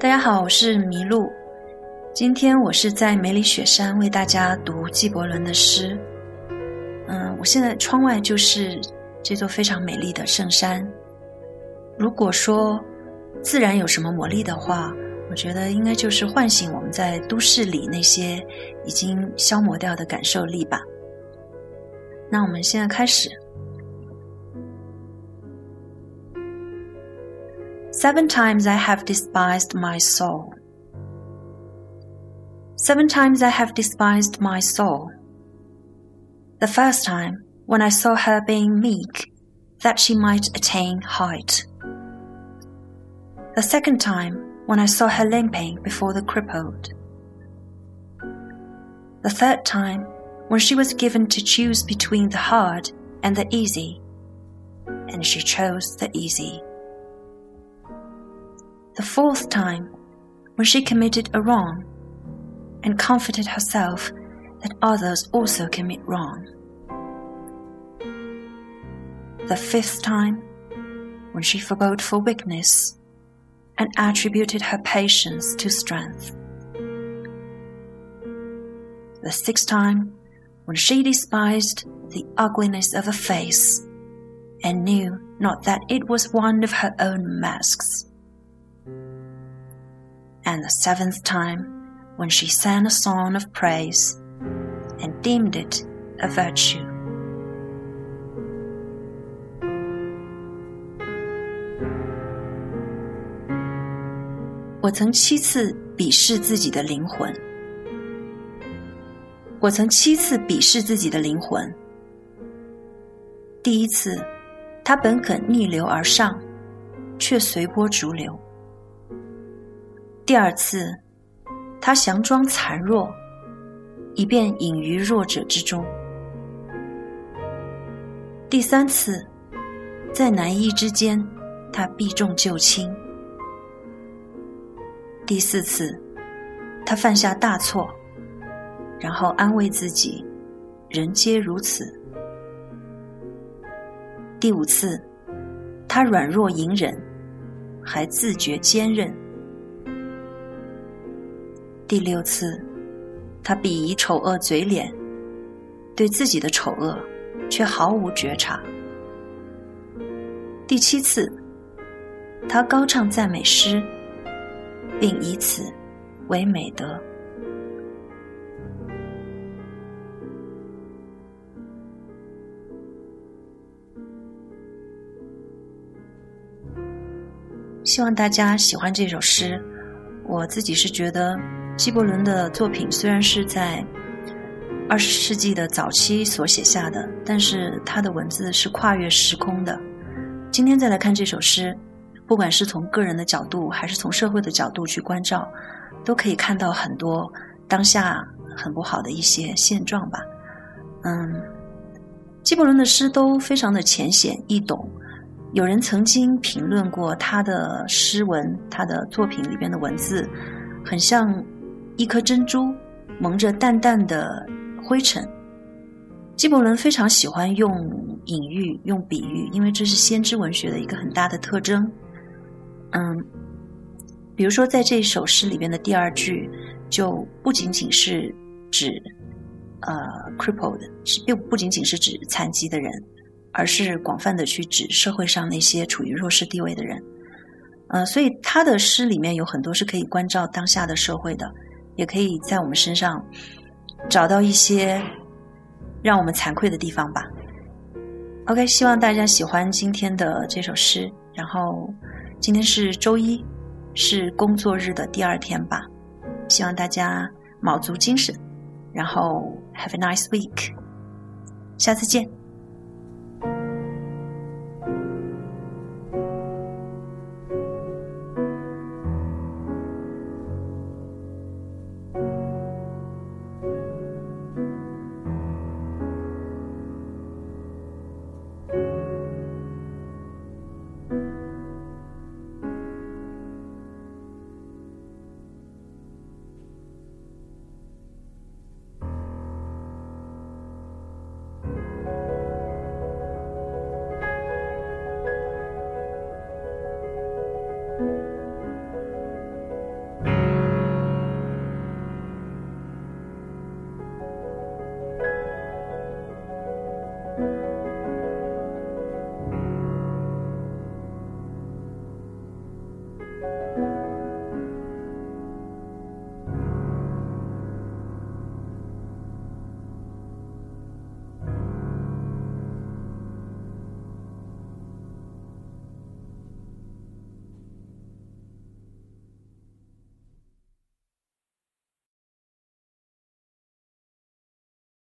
大家好，我是麋鹿。今天我是在梅里雪山为大家读纪伯伦的诗。嗯，我现在窗外就是这座非常美丽的圣山。如果说自然有什么魔力的话，我觉得应该就是唤醒我们在都市里那些已经消磨掉的感受力吧。那我们现在开始。Seven times I have despised my soul. Seven times I have despised my soul. The first time, when I saw her being meek, that she might attain height. The second time, when I saw her limping before the crippled. The third time, when she was given to choose between the hard and the easy, and she chose the easy the fourth time, when she committed a wrong and comforted herself that others also commit wrong. The fifth time, when she forebode for weakness and attributed her patience to strength. The sixth time, when she despised the ugliness of a face and knew not that it was one of her own masks and the seventh time when she sang a song of praise and deemed it a virtue. 我曾七次鄙视自己的灵魂。我曾七次鄙视自己的灵魂。第一次，他本可逆流而上，却随波逐流。第二次，他佯装残弱，以便隐于弱者之中。第三次，在难易之间，他避重就轻。第四次，他犯下大错，然后安慰自己：人皆如此。第五次，他软弱隐忍，还自觉坚韧。第六次，他鄙夷丑恶嘴脸，对自己的丑恶却毫无觉察。第七次，他高唱赞美诗，并以此为美德。希望大家喜欢这首诗，我自己是觉得。纪伯伦的作品虽然是在二十世纪的早期所写下的，但是他的文字是跨越时空的。今天再来看这首诗，不管是从个人的角度，还是从社会的角度去关照，都可以看到很多当下很不好的一些现状吧。嗯，纪伯伦的诗都非常的浅显易懂。有人曾经评论过他的诗文，他的作品里边的文字，很像。一颗珍珠蒙着淡淡的灰尘。纪伯伦非常喜欢用隐喻、用比喻，因为这是先知文学的一个很大的特征。嗯，比如说在这首诗里边的第二句，就不仅仅是指呃 crippled，是并不仅仅是指残疾的人，而是广泛的去指社会上那些处于弱势地位的人。呃，所以他的诗里面有很多是可以关照当下的社会的。也可以在我们身上找到一些让我们惭愧的地方吧。OK，希望大家喜欢今天的这首诗。然后今天是周一，是工作日的第二天吧。希望大家卯足精神，然后 Have a nice week，下次见。Bye.